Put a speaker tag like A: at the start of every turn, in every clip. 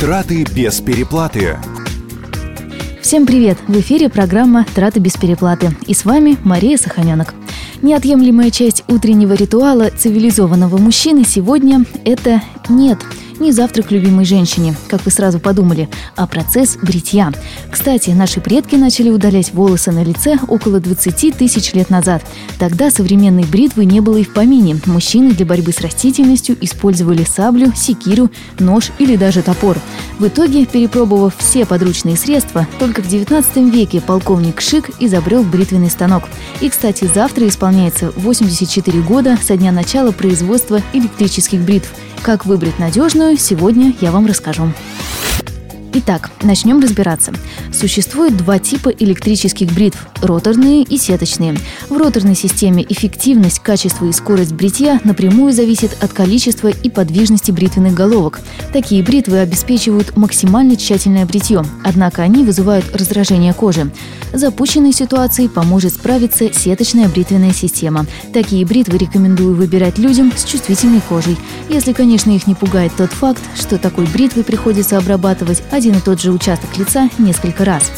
A: Траты без переплаты.
B: Всем привет! В эфире программа «Траты без переплаты». И с вами Мария Саханенок. Неотъемлемая часть утреннего ритуала цивилизованного мужчины сегодня – это «нет» не завтрак любимой женщине, как вы сразу подумали, а процесс бритья. Кстати, наши предки начали удалять волосы на лице около 20 тысяч лет назад. Тогда современной бритвы не было и в помине. Мужчины для борьбы с растительностью использовали саблю, секиру, нож или даже топор. В итоге, перепробовав все подручные средства, только в 19 веке полковник Шик изобрел бритвенный станок. И, кстати, завтра исполняется 84 года со дня начала производства электрических бритв. Как выбрать надежную, сегодня я вам расскажу. Итак, начнем разбираться. Существует два типа электрических бритв – роторные и сеточные. В роторной системе эффективность, качество и скорость бритья напрямую зависит от количества и подвижности бритвенных головок. Такие бритвы обеспечивают максимально тщательное бритье, однако они вызывают раздражение кожи. Запущенной ситуации поможет справиться сеточная бритвенная система. Такие бритвы рекомендую выбирать людям с чувствительной кожей. Если, конечно, их не пугает тот факт, что такой бритвой приходится обрабатывать один и тот же участок лица несколько раз.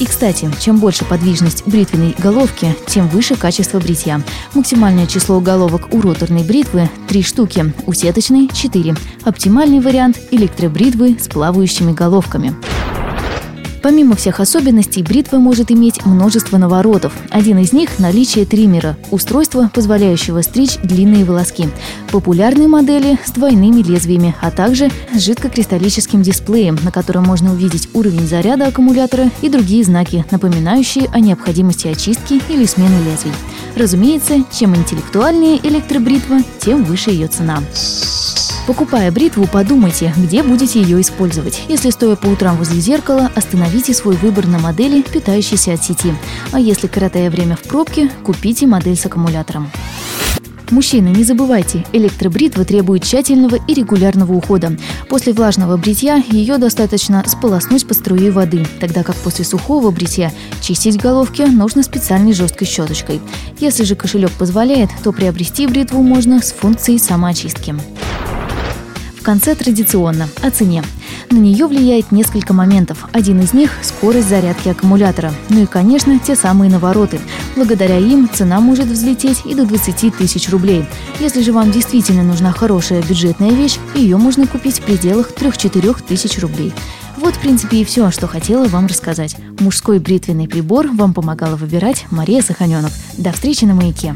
B: И, кстати, чем больше подвижность бритвенной головки, тем выше качество бритья. Максимальное число головок у роторной бритвы – 3 штуки, у сеточной – 4. Оптимальный вариант – электробритвы с плавающими головками. Помимо всех особенностей, бритва может иметь множество наворотов. Один из них – наличие триммера – устройства, позволяющего стричь длинные волоски. Популярные модели с двойными лезвиями, а также с жидкокристаллическим дисплеем, на котором можно увидеть уровень заряда аккумулятора и другие знаки, напоминающие о необходимости очистки или смены лезвий. Разумеется, чем интеллектуальнее электробритва, тем выше ее цена. Покупая бритву, подумайте, где будете ее использовать. Если стоя по утрам возле зеркала, остановите свой выбор на модели, питающейся от сети. А если коротая время в пробке, купите модель с аккумулятором. Мужчины, не забывайте, электробритва требует тщательного и регулярного ухода. После влажного бритья ее достаточно сполоснуть под струей воды, тогда как после сухого бритья чистить головки нужно специальной жесткой щеточкой. Если же кошелек позволяет, то приобрести бритву можно с функцией самоочистки конце традиционно – о цене. На нее влияет несколько моментов. Один из них – скорость зарядки аккумулятора. Ну и, конечно, те самые навороты. Благодаря им цена может взлететь и до 20 тысяч рублей. Если же вам действительно нужна хорошая бюджетная вещь, ее можно купить в пределах 3-4 тысяч рублей. Вот, в принципе, и все, что хотела вам рассказать. Мужской бритвенный прибор вам помогала выбирать Мария Саханенок. До встречи на «Маяке».